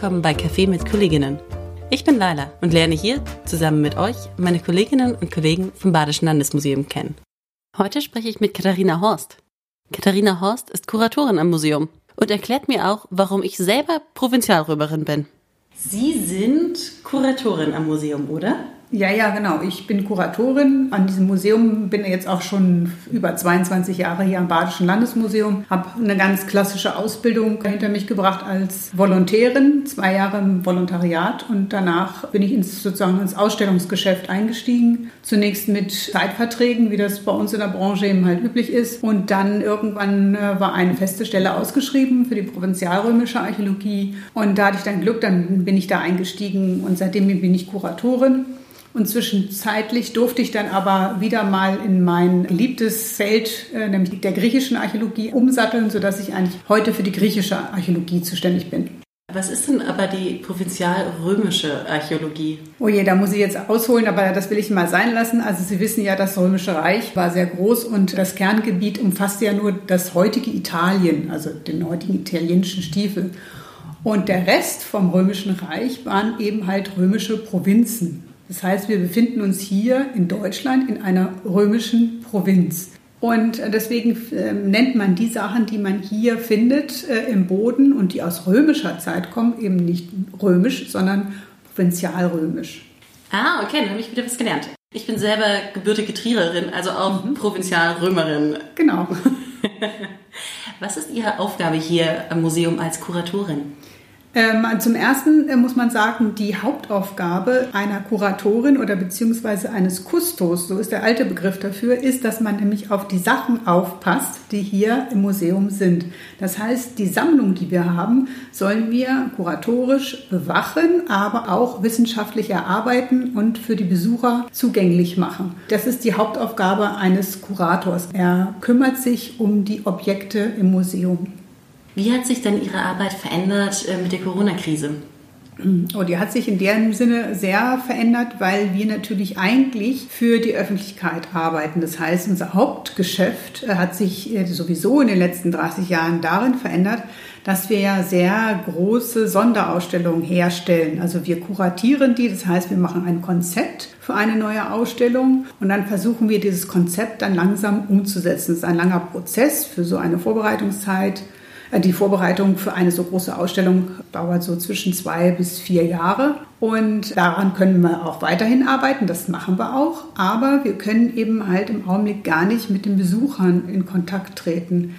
willkommen bei Café mit Kolleginnen. Ich bin Laila und lerne hier zusammen mit euch meine Kolleginnen und Kollegen vom Badischen Landesmuseum kennen. Heute spreche ich mit Katharina Horst. Katharina Horst ist Kuratorin am Museum und erklärt mir auch, warum ich selber Provinzialrömerin bin. Sie sind Kuratorin am Museum, oder? Ja, ja, genau. Ich bin Kuratorin an diesem Museum, bin jetzt auch schon über 22 Jahre hier am Badischen Landesmuseum, habe eine ganz klassische Ausbildung hinter mich gebracht als Volontärin, zwei Jahre im Volontariat und danach bin ich ins, sozusagen ins Ausstellungsgeschäft eingestiegen. Zunächst mit Zeitverträgen, wie das bei uns in der Branche eben halt üblich ist und dann irgendwann äh, war eine feste Stelle ausgeschrieben für die provinzialrömische Archäologie und da hatte ich dann Glück, dann bin ich da eingestiegen und seitdem bin ich Kuratorin. Und zwischenzeitlich durfte ich dann aber wieder mal in mein geliebtes Feld, äh, nämlich der griechischen Archäologie, umsatteln, sodass ich eigentlich heute für die griechische Archäologie zuständig bin. Was ist denn aber die provinzialrömische Archäologie? Oh je, da muss ich jetzt ausholen, aber das will ich mal sein lassen. Also Sie wissen ja, das Römische Reich war sehr groß und das Kerngebiet umfasste ja nur das heutige Italien, also den heutigen italienischen Stiefel. Und der Rest vom Römischen Reich waren eben halt römische Provinzen. Das heißt, wir befinden uns hier in Deutschland in einer römischen Provinz. Und deswegen äh, nennt man die Sachen, die man hier findet äh, im Boden und die aus römischer Zeit kommen, eben nicht römisch, sondern provinzialrömisch. Ah, okay, dann habe ich wieder was gelernt. Ich bin selber gebürtige Triererin, also auch mhm. Provinzialrömerin. Genau. was ist Ihre Aufgabe hier am Museum als Kuratorin? Ähm, zum Ersten äh, muss man sagen, die Hauptaufgabe einer Kuratorin oder beziehungsweise eines Kustos, so ist der alte Begriff dafür, ist, dass man nämlich auf die Sachen aufpasst, die hier im Museum sind. Das heißt, die Sammlung, die wir haben, sollen wir kuratorisch bewachen, aber auch wissenschaftlich erarbeiten und für die Besucher zugänglich machen. Das ist die Hauptaufgabe eines Kurators. Er kümmert sich um die Objekte im Museum. Wie hat sich denn Ihre Arbeit verändert äh, mit der Corona-Krise? Oh, die hat sich in dem Sinne sehr verändert, weil wir natürlich eigentlich für die Öffentlichkeit arbeiten. Das heißt, unser Hauptgeschäft äh, hat sich äh, sowieso in den letzten 30 Jahren darin verändert, dass wir ja sehr große Sonderausstellungen herstellen. Also wir kuratieren die, das heißt, wir machen ein Konzept für eine neue Ausstellung und dann versuchen wir dieses Konzept dann langsam umzusetzen. Das ist ein langer Prozess für so eine Vorbereitungszeit die Vorbereitung für eine so große Ausstellung dauert so zwischen zwei bis vier Jahre. Und daran können wir auch weiterhin arbeiten, das machen wir auch. Aber wir können eben halt im Augenblick gar nicht mit den Besuchern in Kontakt treten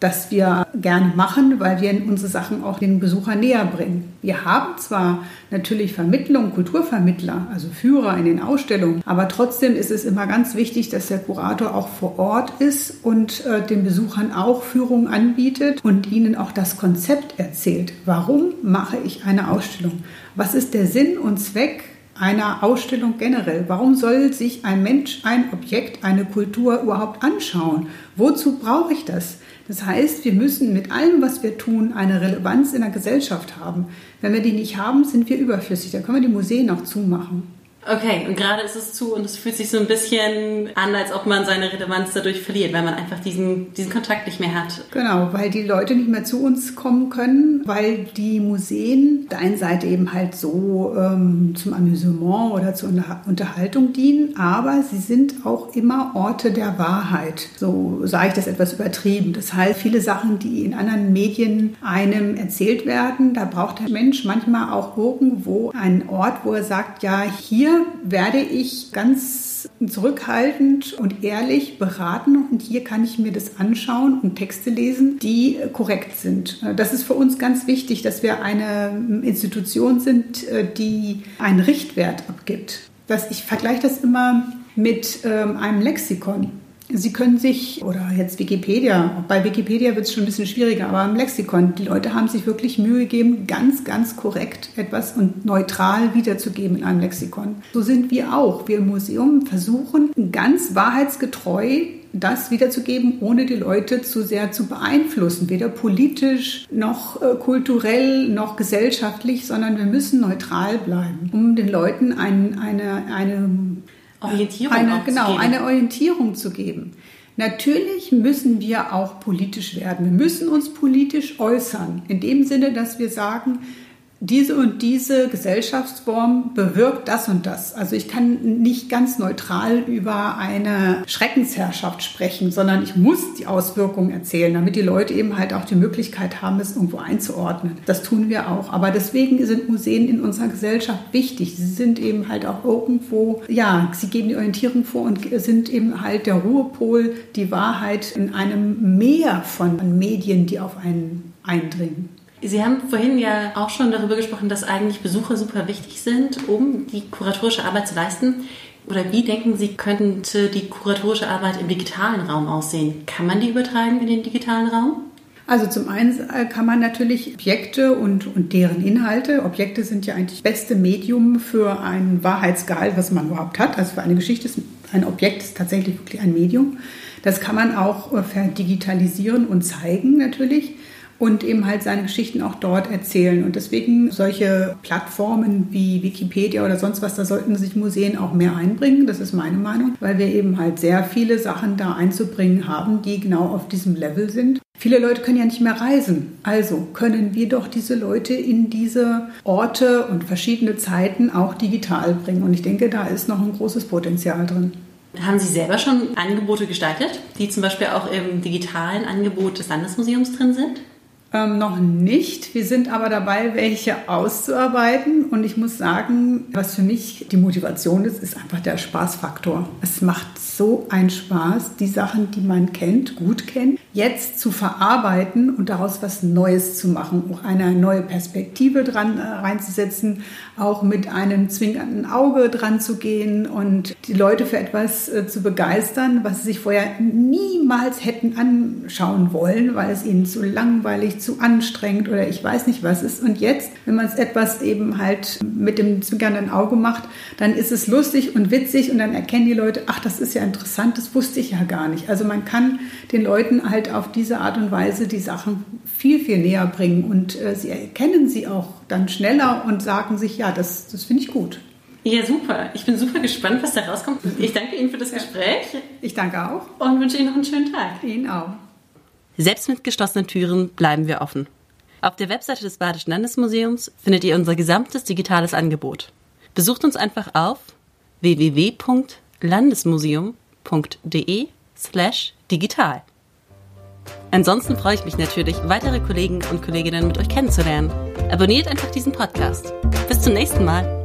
das wir gerne machen, weil wir unsere Sachen auch den Besuchern näher bringen. Wir haben zwar natürlich Vermittlung, Kulturvermittler, also Führer in den Ausstellungen, aber trotzdem ist es immer ganz wichtig, dass der Kurator auch vor Ort ist und äh, den Besuchern auch Führung anbietet und ihnen auch das Konzept erzählt. Warum mache ich eine Ausstellung? Was ist der Sinn und Zweck einer Ausstellung generell? Warum soll sich ein Mensch ein Objekt, eine Kultur überhaupt anschauen? Wozu brauche ich das? Das heißt, wir müssen mit allem, was wir tun, eine Relevanz in der Gesellschaft haben. Wenn wir die nicht haben, sind wir überflüssig. Dann können wir die Museen auch zumachen. Okay, und gerade ist es zu und es fühlt sich so ein bisschen an, als ob man seine Relevanz dadurch verliert, weil man einfach diesen, diesen Kontakt nicht mehr hat. Genau, weil die Leute nicht mehr zu uns kommen können, weil die Museen der einen Seite eben halt so ähm, zum Amüsement oder zur Unterhaltung dienen, aber sie sind auch immer Orte der Wahrheit. So sage ich das etwas übertrieben. Das heißt, viele Sachen, die in anderen Medien einem erzählt werden, da braucht der Mensch manchmal auch irgendwo einen Ort, wo er sagt, ja, hier werde ich ganz zurückhaltend und ehrlich beraten und hier kann ich mir das anschauen und Texte lesen, die korrekt sind. Das ist für uns ganz wichtig, dass wir eine Institution sind, die einen Richtwert abgibt. Das, ich vergleiche das immer mit ähm, einem Lexikon. Sie können sich, oder jetzt Wikipedia, bei Wikipedia wird es schon ein bisschen schwieriger, aber im Lexikon, die Leute haben sich wirklich Mühe gegeben, ganz, ganz korrekt etwas und neutral wiederzugeben in einem Lexikon. So sind wir auch. Wir im Museum versuchen ganz wahrheitsgetreu das wiederzugeben, ohne die Leute zu sehr zu beeinflussen, weder politisch noch äh, kulturell noch gesellschaftlich, sondern wir müssen neutral bleiben, um den Leuten ein, eine, eine Orientierung eine, genau, eine Orientierung zu geben. Natürlich müssen wir auch politisch werden. Wir müssen uns politisch äußern. In dem Sinne, dass wir sagen, diese und diese Gesellschaftsform bewirkt das und das. Also ich kann nicht ganz neutral über eine Schreckensherrschaft sprechen, sondern ich muss die Auswirkungen erzählen, damit die Leute eben halt auch die Möglichkeit haben, es irgendwo einzuordnen. Das tun wir auch. Aber deswegen sind Museen in unserer Gesellschaft wichtig. Sie sind eben halt auch irgendwo, ja, sie geben die Orientierung vor und sind eben halt der Ruhepol, die Wahrheit in einem Meer von Medien, die auf einen eindringen. Sie haben vorhin ja auch schon darüber gesprochen, dass eigentlich Besucher super wichtig sind, um die kuratorische Arbeit zu leisten. Oder wie denken Sie, könnte die kuratorische Arbeit im digitalen Raum aussehen? Kann man die übertragen in den digitalen Raum? Also zum einen äh, kann man natürlich Objekte und, und deren Inhalte, Objekte sind ja eigentlich das beste Medium für ein Wahrheitsgehalt, was man überhaupt hat. Also für eine Geschichte ist ein Objekt ist tatsächlich wirklich ein Medium. Das kann man auch äh, verdigitalisieren und zeigen natürlich und eben halt seine Geschichten auch dort erzählen. Und deswegen solche Plattformen wie Wikipedia oder sonst was, da sollten sich Museen auch mehr einbringen. Das ist meine Meinung, weil wir eben halt sehr viele Sachen da einzubringen haben, die genau auf diesem Level sind. Viele Leute können ja nicht mehr reisen. Also können wir doch diese Leute in diese Orte und verschiedene Zeiten auch digital bringen. Und ich denke, da ist noch ein großes Potenzial drin. Haben Sie selber schon Angebote gestaltet, die zum Beispiel auch im digitalen Angebot des Landesmuseums drin sind? Ähm, noch nicht. Wir sind aber dabei, welche auszuarbeiten. Und ich muss sagen, was für mich die Motivation ist, ist einfach der Spaßfaktor. Es macht so einen Spaß, die Sachen, die man kennt, gut kennt, jetzt zu verarbeiten und daraus was Neues zu machen, auch eine neue Perspektive dran äh, reinzusetzen, auch mit einem zwingenden Auge dran zu gehen und die Leute für etwas äh, zu begeistern, was sie sich vorher niemals hätten anschauen wollen, weil es ihnen zu langweilig, zu anstrengend oder ich weiß nicht was ist. Und jetzt, wenn man es etwas eben halt mit dem zwinkernden Auge macht, dann ist es lustig und witzig und dann erkennen die Leute, ach, das ist ja interessant, das wusste ich ja gar nicht. Also man kann den Leuten halt auf diese Art und Weise die Sachen viel, viel näher bringen und äh, sie erkennen sie auch dann schneller und sagen sich, ja, das, das finde ich gut. Ja, super. Ich bin super gespannt, was da rauskommt. Ich danke Ihnen für das Gespräch. Ich danke auch. Und wünsche Ihnen noch einen schönen Tag. Ihnen auch. Selbst mit geschlossenen Türen bleiben wir offen. Auf der Webseite des Badischen Landesmuseums findet ihr unser gesamtes digitales Angebot. Besucht uns einfach auf www.landesmuseum.de slash digital. Ansonsten freue ich mich natürlich, weitere Kollegen und Kolleginnen mit euch kennenzulernen. Abonniert einfach diesen Podcast. Bis zum nächsten Mal.